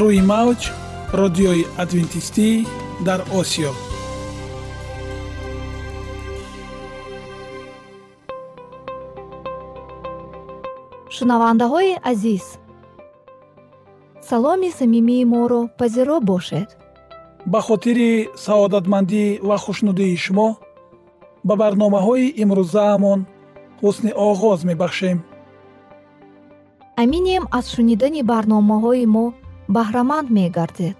рӯи мавҷ радиои адвентистӣ дар осиё. Шунавандаҳои азиз саломи самимии моро пазиро бошед. Ба хотири саодатмандӣ ва хушнудии шумо ба барномаҳои имрӯзаамон ҳусни оғоз мебахшем. Аминем аз шунидани барномаҳои мо баҳраманд мегардед.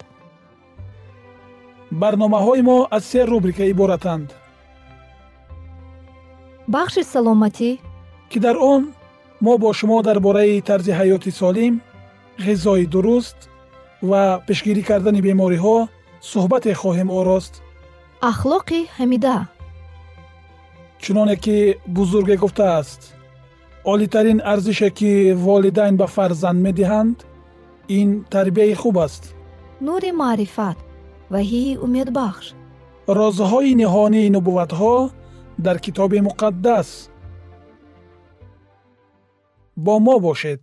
Барномаҳои мо аз се рубрика иборатанд. Бахши саломатӣ. Ки дар он мо бо шумо дар бораи тарзи ҳаёти солим ғизои дуруст ва пешгирӣ кардани бемориҳо суҳбате хоҳем орост ахлоқи ҳамида. Чуноне ки бузурге гуфтааст олитарин арзише ки волидайн ба фарзанд медиҳанд ин тарбияи хуб аст. Нури маърифат ваҳии умедбахш. Розҳои ниҳонии нубувватҳо дар китоби муқаддас. Бо мо бошед.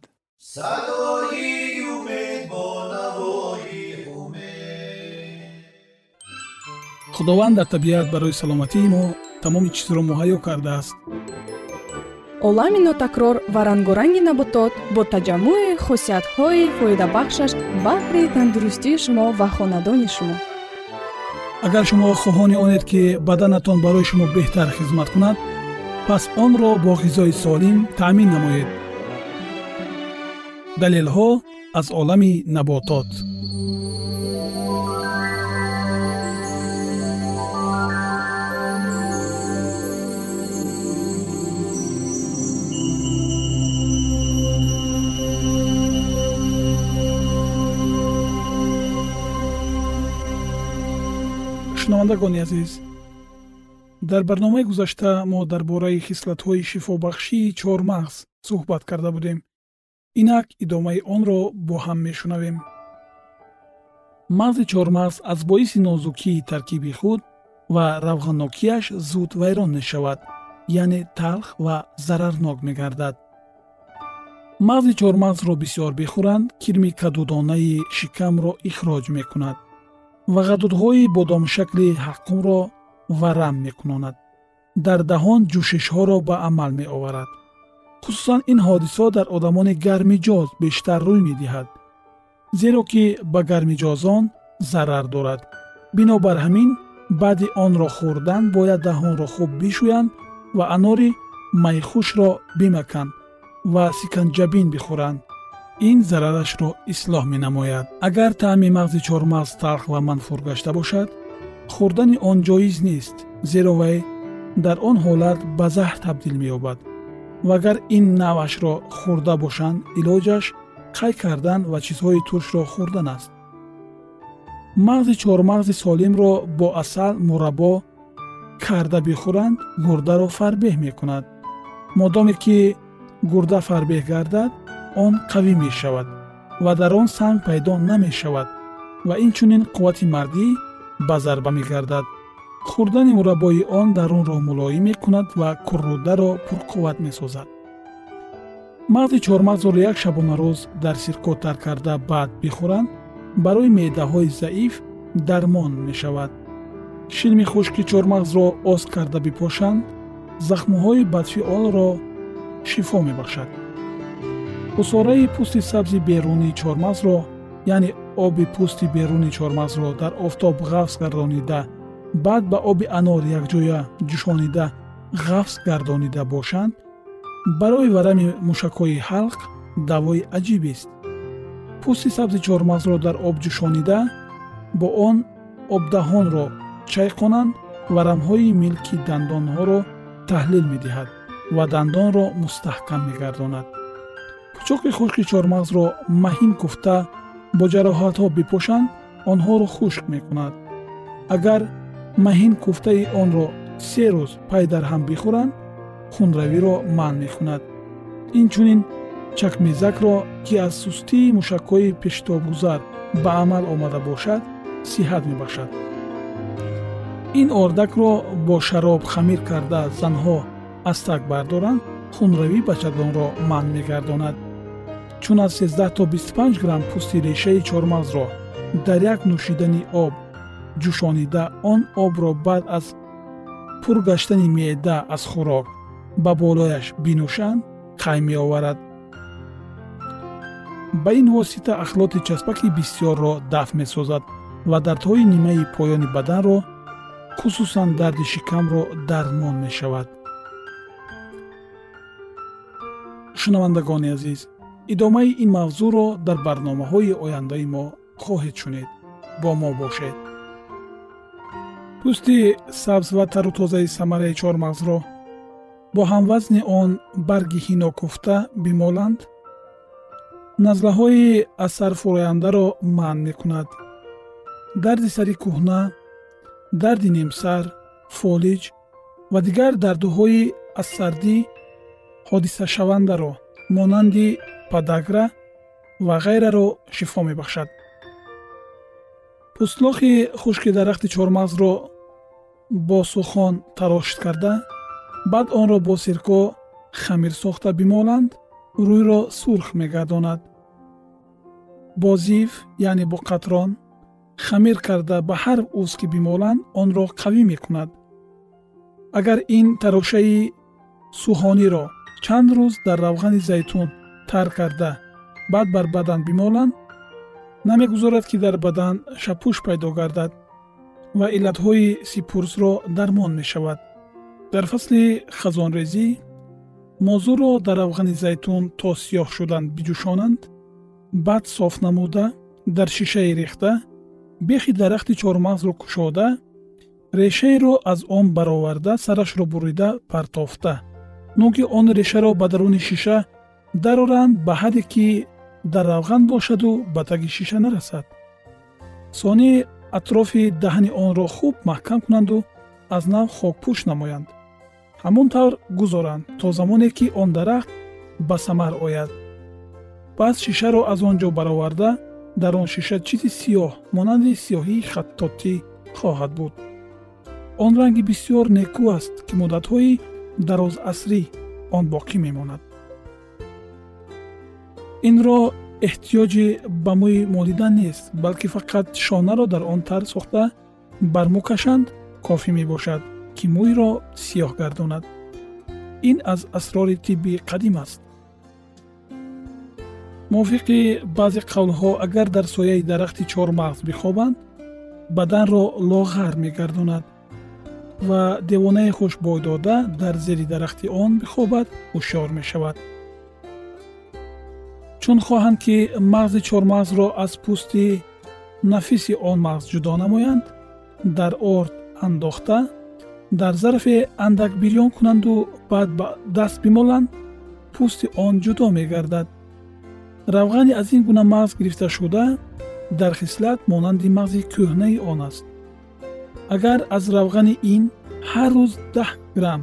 Садои умед бо навои умед. Худованд дар табиат барои саломатии мо тамоми чизро муҳайё кардааст олами нотакрор ва рангоранги наботот бо таҷаммӯи хусусиятҳои фоидабахшаш баҳри тандурустии шумо ва хонадони шумо. Агар шумо хоҳони онед ки баданатон барои шумо беҳтар хизмат кунад пас онро бо ғизои солим таъмин намоед. Далелҳо аз олами наботот шунавандагони азиз. Дар барномаи гузашта мо дар бораи хислатҳои шифобахшии чормағз суҳбат карда будем. Инак идомаи онро бо ҳам мешунавем. Мағзи чормағз аз боиси нозукии таркиби худ ва равғаннокияш зуд вайрон мешавад яъне талх ва зарарнок мегардад. Мағзи чормағзро бисёр бихӯранд кирми кадудонаи шикамро ихроҷ мекунад ва ғадудҳои бодомшакли ҳаққумро варам мекунонад. Дар даҳон ҷӯшишҳоро ба амал меоварад. Хусусан ин ҳодисо дар одамони гармиҷоз бештар рӯй медиҳад зеро ки ба гармиҷозон зарар дорад. Бинобар ҳамин баъди онро хӯрдан бояд даҳонро хуб бишӯянд ва анори майхушро бимаканд ва сиканҷабин бихӯранд ин зарарашро ислоҳ менамояд. Агар таъми мағзи чормағз талх ва манфур гашта бошад хӯрдани он ҷоиз нест зеро вай дар он ҳолат ба заҳр табдил меёбад. Ва агар ин навъашро хӯрда бошанд илоҷаш қай кардан ва чизҳои туршро хӯрдан аст. Мағзи чормағзи солимро бо асал мураббо карда бихӯранд гурдаро фарбеҳ мекунад. Модоме ки гурда фарбеҳ гардад он қавӣ мешавад ва дар он санг пайдо намешавад ва инчунин қуввати мардӣ ба зарба мегардад. Хӯрдани мураббои он дарунро мулоим мекунад ва куррударо пурқувват месозад. Мағзи чормағзро як шабонарӯз дар сирко тар карда баъд бихӯранд барои меъдаҳои заиф дармон мешавад. Шилми хушки чормағзро оз карда бипошанд захмҳои бадфиолро шифо мебахшад усораи пӯсти сабзи берунии чормағзро яъне оби пӯсти беруни чормағзро дар офтоб ғафз гардонида баъд ба оби анор якҷоя ҷӯшонида ғафз гардонида бошанд барои варами мушакҳои ҳалқ давои аҷибест пӯсти сабзи чормағзро дар об ҷӯшонида бо он обдаҳонро чайқонанд варамҳои милки дандонҳоро таҳлил медиҳад ва дандонро мустаҳкам мегардонад пӯчоқи хушки чормағзро маҳин куфта бо ҷароҳатҳо бипошанд онҳоро хушк мекунад агар маҳин куфтаи онро се рӯз пай дар ҳам бихӯранд хунравиро манъ мекунад инчунин чакмезакро ки аз сустии мушакҳои пештобгузар ба амал омада бошад сиҳат мебахшад ин ордакро бо шароб хамир карда занҳо аз так бардоранд хунравӣ бачагонро манъ мегардонад чун аз 13 то 25 грамм пӯсти решаи чормағзро дар як нӯшидани об ҷӯшонида он обро баъд аз пур гаштани меъда аз хӯрок ба болояш бинӯшанд қай меоварад? Ба ин восита ахлоти часпаки бисьёрро дафт месозад ва дардҳои нимаи поёни баданро хусусан дарди шикамро дармон мешавад. Шунавандагони азиз идомаи ин мавзӯъро дар барномаҳои ояндаи мо хоҳед шунид бо мо бошед. пӯсти сабз ва тару тозаи самараи чормағзро бо ҳамвазни он барги ҳино куфта бимоланд? назлаҳои асарфурояндаро манъ мекунад. дарди сари кӯҳна дарди немсар фолиҷ ва дигар дардуҳои аз сардӣ ҳодисашавандаро монанди падагра ва ғайраро шифо мебахшад. Пӯстлохи хушки дарахти чормағзро бо сухон тарошид карда баъд онро бо сирко хамир сохта бимоланд рӯйро сурх мегардонад. Бо зив яъне бо қатрон хамир карда ба ҳар уз ки бимоланд онро қавӣ мекунад. Агар ин тарошаи сӯҳониро чанд рӯз дар равғани зайтун тар карда. Баъд бар бадан бимоланд намегузорад ки дар бадан шапӯш пайдо гардад ва иллатҳои сипурсро дармон мешавад. Дар фасли хазонрезӣ мозӯро дар равғани зайтун то сиёҳ шудан биҷӯшонанд баъд соф намуда дар шишае рехта бехи дарахти чормағзро кушода решаеро аз он бароварда сарашро бурида партофта. Нӯги он решаро ба даруни шиша дароранд ба ҳадде ки дар равған бошаду ба таги шиша нарасад. Сони атрофи даҳни онро хуб маҳкам кунанду аз нав хокпӯш намоянд. Ҳамон тавр гузоранд то замоне ки он дарахт ба самар ояд. Пас шишаро аз он ҷо бароварда дар он шиша чизи сиёҳ монанди сиёҳии хаттотӣ хоҳад буд. Он ранги бисьёр некӯ аст ки муддатҳои дарозасрӣ он боқӣ мемонад инро эҳтиёҷи ба мӯи молидан нест балки фақат шонаро дар он тар сохта бар мӯ кашанд кофӣ мебошад ки мӯйро сиёҳ гардонад. Ин аз асрори тибби қадим аст. Мувофиқи баъзе қавлҳо агар дар сояи дарахти чормағз бихобанд баданро лоғар мегардонад ва девонаи хушбой дода дар зери дарахти он бихобад ҳушёр мешавад чун хоҳанд ки мағзи чормағзро аз пӯсти нафиси он мағз ҷудо намоянд дар орд андохта дар зарфе андак бирён кунанду баъд ба даст бимоланд пӯсти он ҷудо мегардад. Равғани аз ин гуна мағз гирифташуда дар хислат монанди мағзи кӯҳнаи он аст. Агар аз равғани ин ҳар рӯз даҳ грамм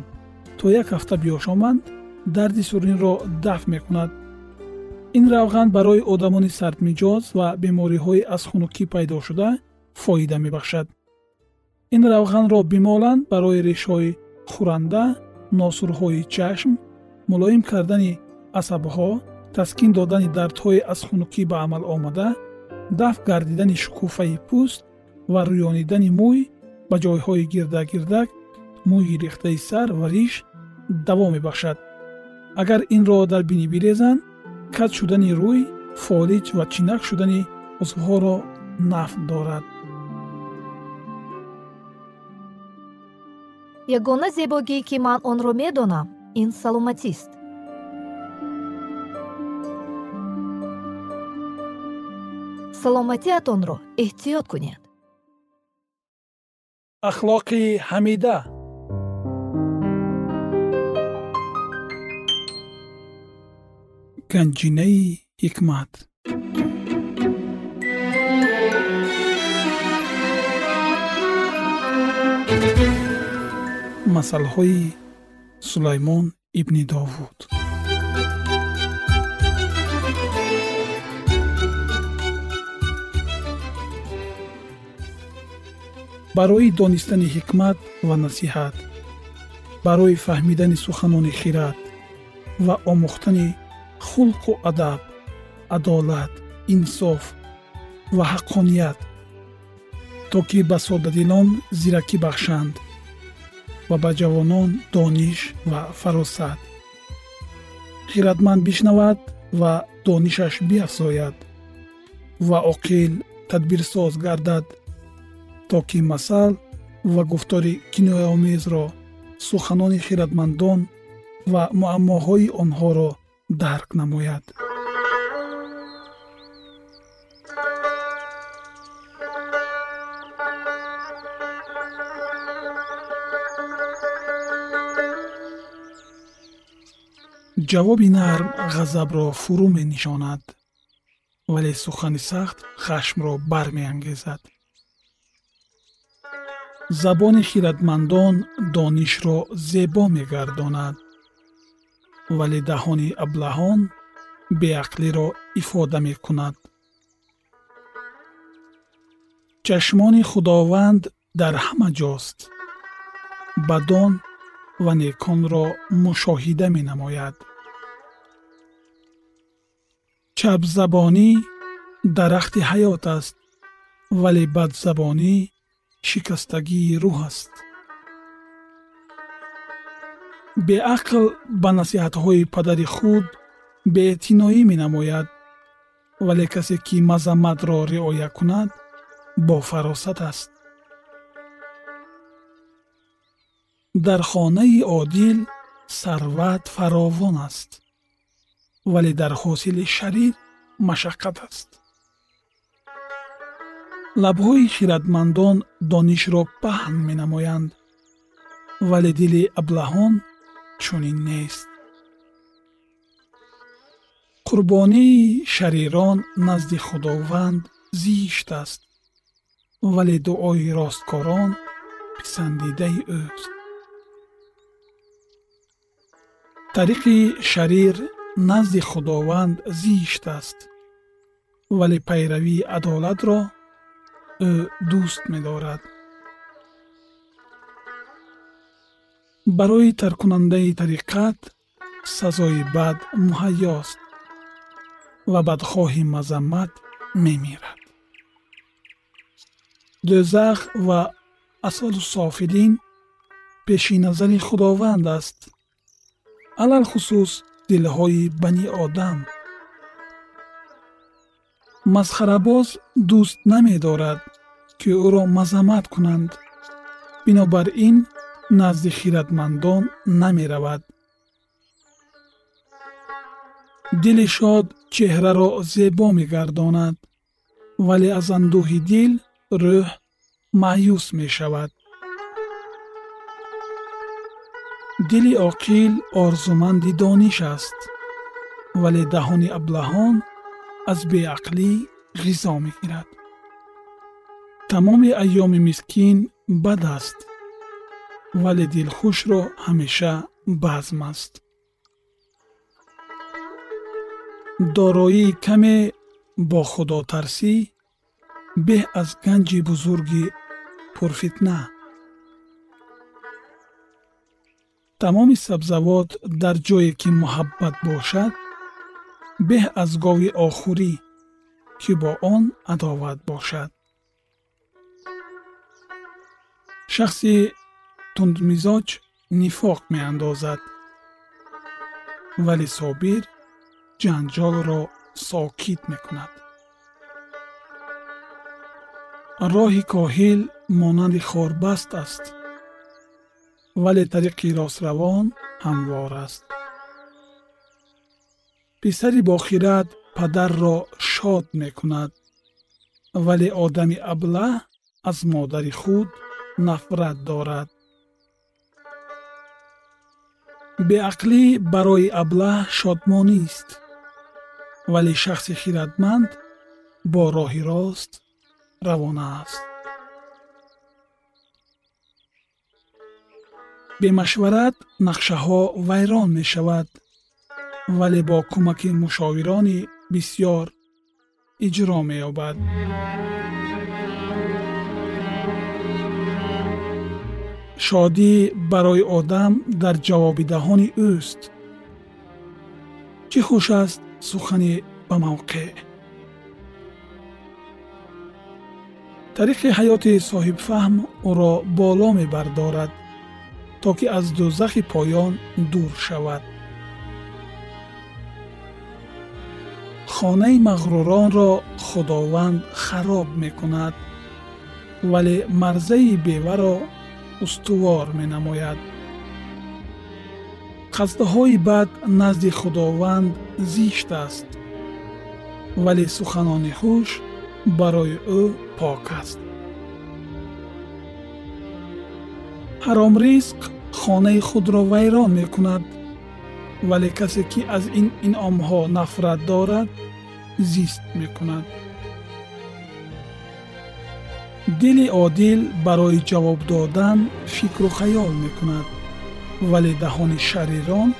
то як ҳафта биёшоманд дарди суринро дафт мекунад ин равған барои одамони сардмиҷоз ва бемориҳои аз хунукӣ пайдошуда фоида мебахшад. Ин равғанро бимоланд барои решҳои хӯранда носурҳои чашм мулоим кардани асабҳо таскин додани дардҳои аз хунукӣ ба амал омада дафт гардидани шукуфаи пӯст ва рӯёнидани мӯй ба ҷойҳои гирдагирдак мӯйи рехтаи сар ва риш даво мебахшад. Агар инро дар бинӣ бирезанд кат шудани рӯй фолиҷ ва чинак шудани узвҳоро нафт дорад. Ягона зебогӣ ки ман онро медонам ин саломатист. Саломатиатонро эҳтиёт кунед. Ахлоқи ҳамида ганҷинаи ҳикмат масъалҳои сулаймон ибни довуд барои донистани ҳикмат ва насиҳат барои фаҳмидани суханони хирад ва омӯхтани хулқу адаб адолат инсоф ва ҳаққоният то ки ба содадилон зиракӣ бахшанд ва ба ҷавонон дониш ва фаросат. Хиратманд бишнавад ва донишаш биафзояд ва оқил тадбирсоз гардад то ки масал ва гуфтори кинояомезро суханони хиратмандон ва муаммоҳои онҳоро дарк намояд ҷавоби нарм ғазабро фурӯ менишонад вале сухани сахт хашмро бармеангезад забони хиратмандон донишро зебо мегардонад вале даҳони аблаҳон беақлиро ифода мекунад. Чашмони худованд дар ҳама ҷост. Бадон ва неконро мушоҳида менамояд. Чапзабонӣ дарахти ҳаёт аст вале бадзабонӣ шикастагии рӯҳ аст беақл ба насиҳатҳои падари худ беэътиноӣ менамояд вале касе ки мазамматро riоя кунад бофаросат аст. Дар хонаи одил сарват фаровон аст вале дар ҳосили шарир машаққат аст. Лабҳои хиратмандон донишро паҳн менамоянд вале дили аблаҳон чунин нест қурбонии шарирон назди худованд зишт аст вале дуои росткорон писандидаи ӯст тариқи шарир назди худованд зишт аст вале пайравии адолатро ӯ дӯст медорад барои тарккунандаи тариқат сазои бад муҳайёст ва бадхоҳи мазаммат мемирад. Дӯзах ва асваду софилин пеши назари худованд аст. Алалхусус дилҳои бани одам. Масхарабоз дӯст намедорад ки ӯро мазаммат кунанд. Бинобар ин назди хиратмандон намеравад. Дили шод чеҳраро зебо мегардонад вале аз андӯҳи дил рӯҳ маъюс мешавад. Дили оқил орзуманди дониш аст вале даҳони аблаҳон аз беақлӣ ғизо мегирад. Тамоми айёми мискин бад аст вале дилхушро ҳамеша базм аст дороии каме бо худотарсӣ беҳ аз ганҷи бузурги пурфитна тамоми сабзавот дар ҷое ки муҳаббат бошад беҳ аз гови охурӣ ки бо он адоват бошад шахси тундмизоҷ нифоқ меандозад вале собир ҷанҷолро сокит мекунад роҳи коҳил монанди хорбаст аст вале тариқи ростравон ҳамвор аст писари бохират падарро шод мекунад вале одами аблаҳ аз модари худ нафрат дорад беақлӣ барои аблаҳ шодмонист вале шахси хиратманд бо роҳи рост равона аст. Бемашварат нақшаҳо вайрон мешавад вале бо кӯмаки мушовирони бисьёр иҷро меёбад шодӣ барои одам дар ҷавоби даҳони ӯст. Чӣ хуш аст? Сухани ба мавқеъ. Тариқи ҳаёти соҳибфаҳм ӯро боло мебардорад то ки аз дӯзахи поён дур шавад. Хонаи мағруронро худованд хароб мекунад вале марзаи беваро устувор менамояд. Қасдҳои бад назди худованд зишт аст вале суханони хуш барои ӯ пок аст. Ҳаромризқ хонаи худро вайрон мекунад вале касе ки аз ин инъомҳо нафрат дорад зист мекунад дили одил барои ҷавоб додан фикру хаёл мекунад вале даҳони шарирон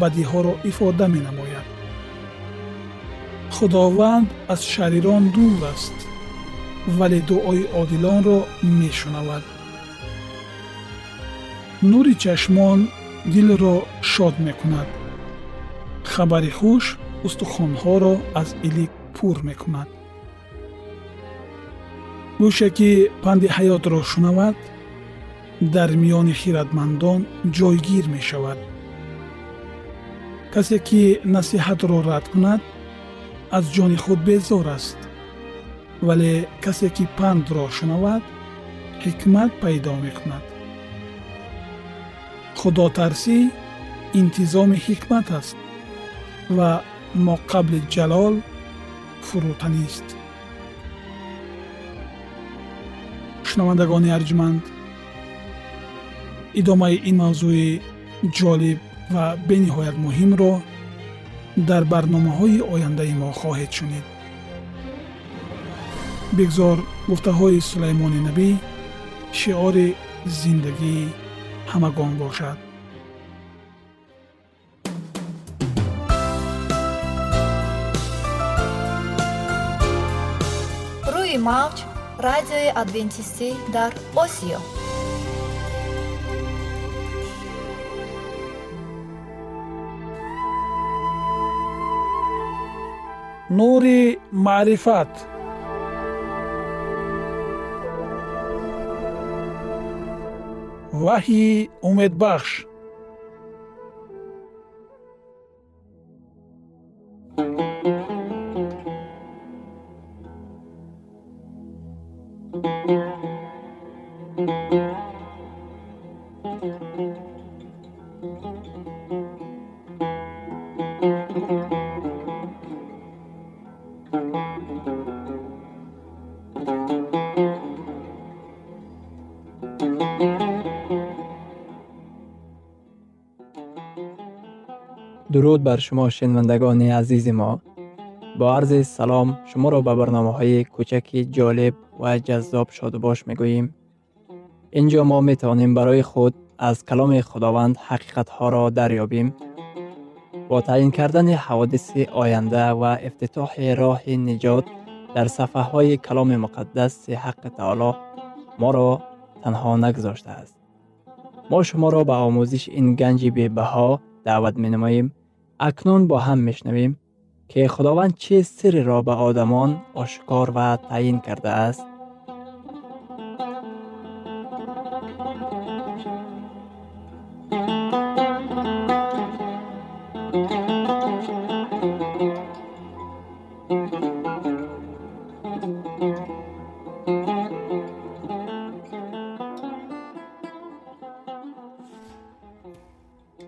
бадиҳоро ифода менамояд худованд аз шарирон дур аст вале дуои одилонро мешунавад нури чашмон дилро шод мекунад хабари хуш устухонҳоро аз илик пур мекунад гӯше ки панди ҳаётро шунавад дар миёни хиратмандон ҷойгир мешавад касе ки насиҳатро рад кунад аз ҷони худ безор аст вале касе ки пандро шунавад ҳикмат пайдо мекунад худотарсӣ интизоми ҳикмат аст ва моқабли ҷалол фурӯтанист шунавандагони арҷманд идомаи ин мавзӯи ҷолиб ва бениҳоят муҳимро дар барномаҳои ояндаи мо хоҳед шунид. Бигзор гуфтаҳои сулаймони набӣ шиори зиндагии ҳамагон бошад. Рӯи мавҷ радиои адвентистӣ дар осиё. Нури маърифат. Ваҳйи умедбахш дуруд бар шумо шинавандагони азизи мо бо арзи салом шуморо ба барномаҳои кӯчаки ҷолиб ва ҷаззоб шодубош мегӯем ин ҷо мо метавонем барои худ аз каломи худованд ҳақиқатҳоро дарёбем бо таъин кардани ҳаводиси оянда ва ифтитоҳи роҳи niҷот дар сафҳаҳои каломи муқаддаси ҳаққи таоло моро танҳо нагузоштааст мо шуморо ба омӯзиш ин ганҷи бебаҳо даъват менамоем акнун бо ҳам мешнавем ки худованд чӣ сирреро ба одамон ошкор ва таъин кардааст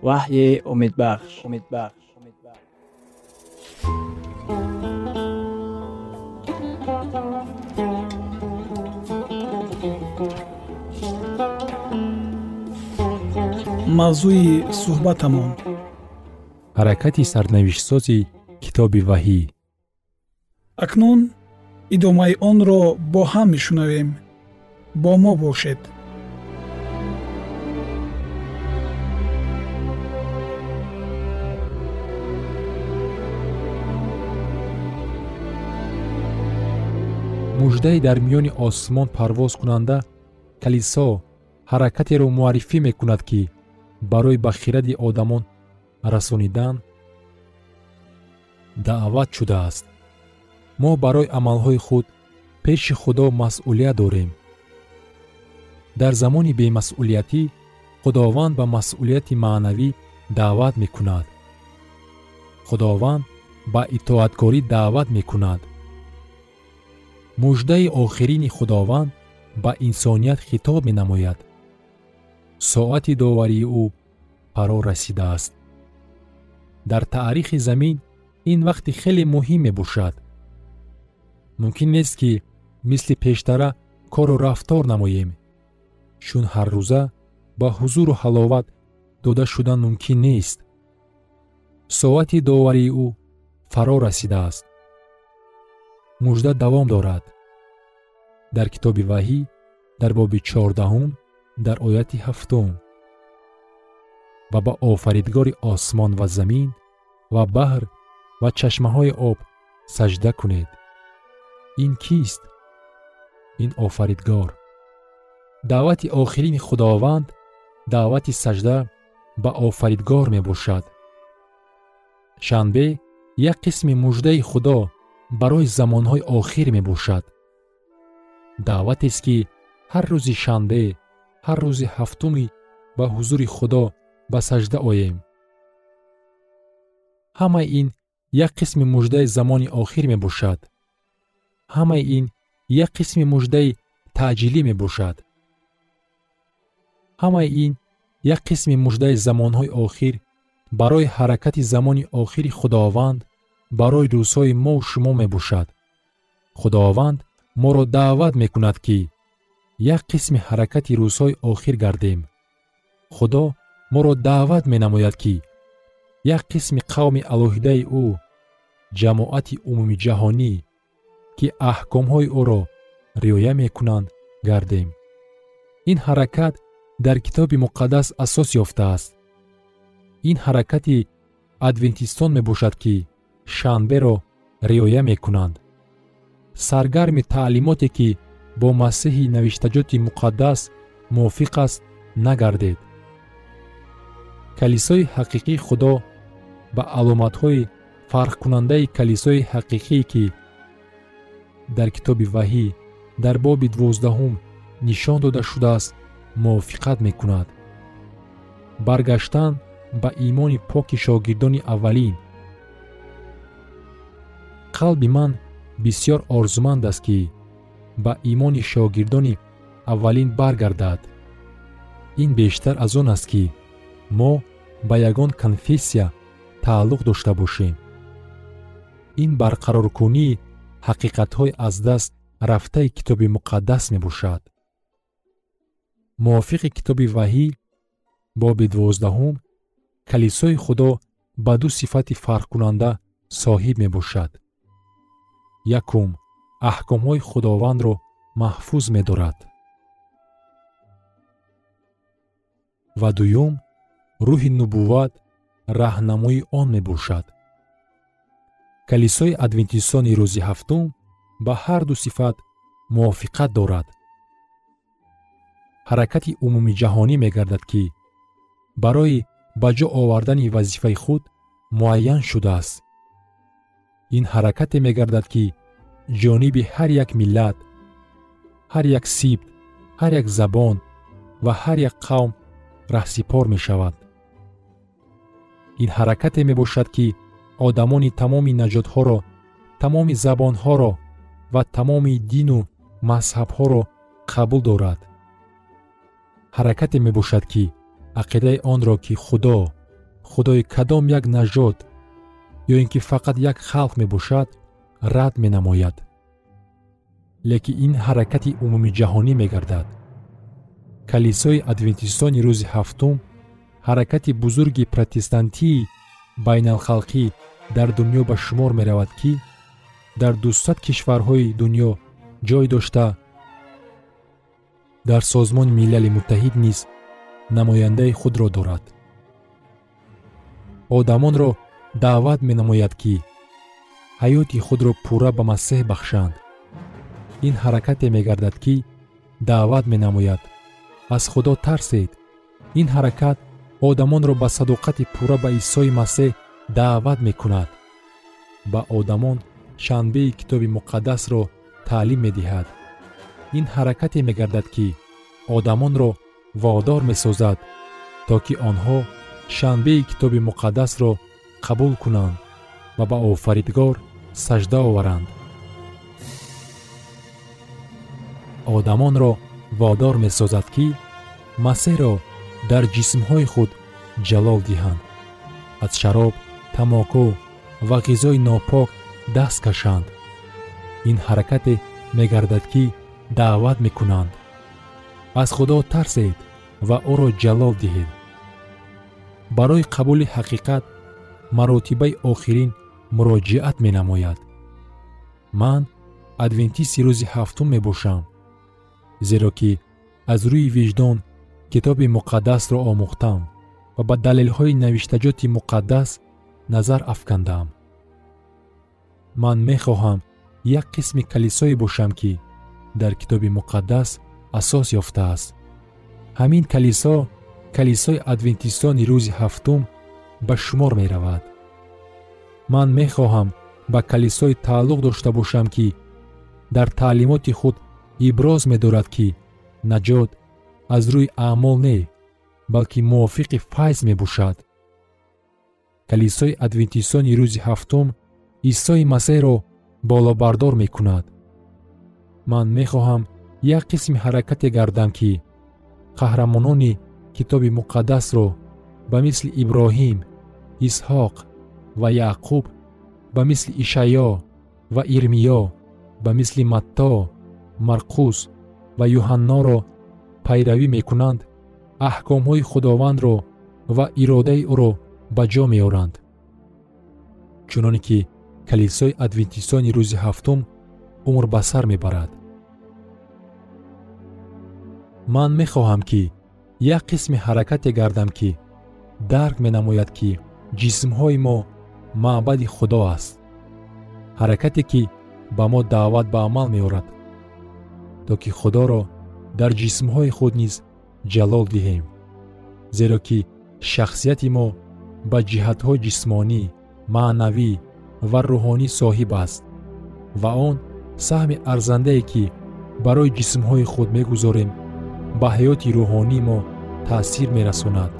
ваҳйи умедбахш умедбахш мавзӯи суҳбатамон. Ҳаракати сарнавиштсози китоби ваҳӣ. Акнун идомаи онро бо ҳам мешунавем. Бо мо бошед. Муждае дар миёни осмон парвозкунанда калисо ҳаракатеро муаррифӣ мекунад ки барои ба хиради одамон расонидан даъват шудааст. Мо барои амалҳои худ пеши худо масъулият дорем. Дар замони бемасъулиятӣ худованд ба масъулияти маънавӣ даъват мекунад. Худованд ба итоаткорӣ даъват мекунад муждаи охирини худованд ба инсоният хитоб менамояд. Соати доварии ӯ фаро расидааст. Дар таърихи замин ин вақти хеле муҳим мебошад мумкин нест ки мисли пештара кору рафтор намоем. Чун ҳаррӯза ба ҳузуру ҳаловат дода шудан мумкин нест. Соати доварии ӯ фаро расидааст мужда давом дорад. Дар китоби ваҳӣ дар боби чордаҳум дар ояти ҳафтум ва ба офаридгори осмон ва замин ва баҳр ва чашмаҳои об саҷда кунед. Ин кист? Ин офаридгор. Даъвати охирини худованд даъвати саҷда ба офаридгор мебошад. Шанбе як қисми муждаи худо барои замонҳои охир мебошад. Даъватест ки ҳар рӯзи шанбе ҳар рӯзи ҳафтуми ба ҳузури худо ба саҷда оем. Ҳамаи ин як қисми муждаи замони охир мебошад. Ҳамаи ин як қисми муждаи таъҷилӣ мебошад. Ҳамаи ин як қисми муждаи замонҳои охир барои ҳаракати замони охири худованд барои рӯзҳои мову шумо мебошад. Худованд моро даъват мекунад ки як қисми ҳаракати рӯзҳои охир гардем. Худо моро даъват менамояд ки як қисми қавми алоҳидаи ӯ ҷамоати умумиҷаҳонӣ ки аҳкомҳои ӯро риоя мекунанд гардем. Ин ҳаракат дар китоби муқаддас асос ёфтааст. Ин ҳаракати адвентистон мебошад ки шанберо риоя мекунанд. Саргарми таълимоте ки бо масеҳи навиштаҷоти муқаддас мувофиқ аст нагардед. Калисои ҳақиқии худо ба аломатҳои фарқкунандаи калисои ҳақиқие ки дар китоби ваҳӣ дар боби дувоздаҳум нишон дода шудааст мувофиқат мекунад. Баргаштан ба имони поки шогирдони аввалин қалби ман бисьёр орзуманд аст ки ба имони шогирдони аввалин баргардад. Ин бештар аз он аст ки мо ба ягон конфессия тааллуқ дошта бошем. Ин барқароркунии ҳақиқатҳои аз даст рафтаи китоби муқаддас мебошад. Мувофиқи китоби ваҳӣ боби дувоздаҳум калисои худо ба ду сифати фарқкунанда соҳиб мебошад якум аҳкомҳои худовандро маҳфуз медорад. Ва дуюм рӯҳи нубувват раҳнамои он мебошад. Калисои адвентистони рӯзи ҳафтум ба ҳар ду сифат мувофиқат дорад. Ҳаракати умумиҷаҳонӣ мегардад ки барои ба ҷо овардани вазифаи худ муайян шудааст ин ҳаракате мегардад ки ҷониби ҳар як миллат ҳар як сибт ҳар як забон ва ҳар як қавм раҳсипор мешавад. Ин ҳаракате мебошад ки одамони тамоми наҷотҳоро тамоми забонҳоро ва тамоми дину мазҳабҳоро қабул дорад. Ҳаракате мебошад ки ақидаи онро ки худо худои кадом як наҷот ё ин ки фақат як халқ мебошад рад менамояд. Лекин ин ҳаракати умумиҷаҳонӣ мегардад. Калисои адвентистони рӯзи ҳафтум ҳаракати бузурги протестантии байналхалқӣ дар дунё ба шумор меравад ки дар дусад кишварҳои дунё ҷой дошта дар созмони милали муттаҳид низ намояндаи худро дорад. Одамонро даъват менамояд ки ҳаёти худро пурра ба масеҳ бахшанд. Ин ҳаракате мегардад ки даъват менамояд. Аз худо тарсед ин ҳаракат одамонро ба садоқати пурра ба исои масеҳ даъват мекунад. Ба одамон шанбеи китоби муқаддасро таълим медиҳад. Ин ҳаракате мегардад ки одамонро водор месозад то ки онҳо шанбеи китоби муқаддасро қабул кунанд ва ба офаридгор сажда оваранд. Одамонро водор месозад ки масеҳро дар ҷисмҳои худ ҷалол диҳанд. Аз шароб тамоку ва ғизои нопок даст кашанд. Ин ҳаракате мегардад ки даъват мекунанд. Аз худо тарсед ва ӯро ҷалол диҳед. Барои қабули ҳақиқат маротибаи охирин муроҷиат менамояд. Ман адвентисти рӯзи ҳафтум мебошам зеро ки аз рӯи виҷдон китоби муқаддасро омӯхтам ва ба далелҳои навиштаҷоти муқаддас назар афкандаам ман мехоҳам як қисми калисое бошам ки дар китоби муқаддас асос ёфтааст. Ҳамин калисо калисои адвентистони рӯзи ҳафтум ба шумор меравад. Ман мехоҳам ба калисое тааллуқ дошта бошам ки дар таълимоти худ иброз медорад ки наҷот аз рӯи аъмол не балки мувофиқи файз мебошад. Калисои адвентистони рӯзи ҳафтум исои масеҳро болобардор мекунад. Ман мехоҳам як қисми ҳаракате гардам ки қаҳрамонони китоби муқаддасро ба мисли иброҳим исҳоқ ва яъқуб ба мисли ишаъё ва ирмиё ба мисли матто марқус ва юҳанноро пайравӣ мекунанд аҳкомҳои худовандро ва иродаи ӯро ба ҷо меоранд. Чуноне ки калисои адвентистони рӯзи ҳафтум умр ба сар мебарад. Ман мехоҳам ки як қисми ҳаракате гардам ки дарк менамояд ки ҷисмҳои мо маъбади худо аст. Ҳаракате ки ба мо даъват ба амал меорад то ки худоро дар ҷисмҳои худ низ ҷалол диҳем зеро ки шахсияти мо ба ҷиҳатҳои ҷисмонӣ маънавӣ ва рӯҳонӣ соҳиб аст ва он саҳми арзандае ки барои ҷисмҳои худ мегузорем ба ҳаёти рӯҳонии мо таъсир мерасонад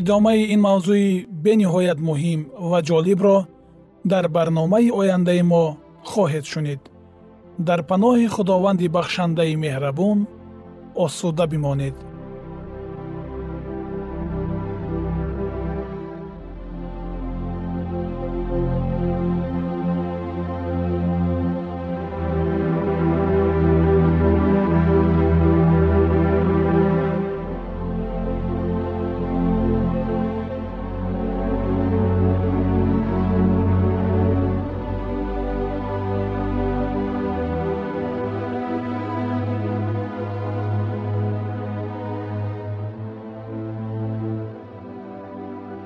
идомаи ин мавзӯи бениҳоят муҳим ва ҷолибро дар барномаи ояндаи мо хоҳед шунид. Дар паноҳи худованди бахшандаи меҳрабон осуда бимонед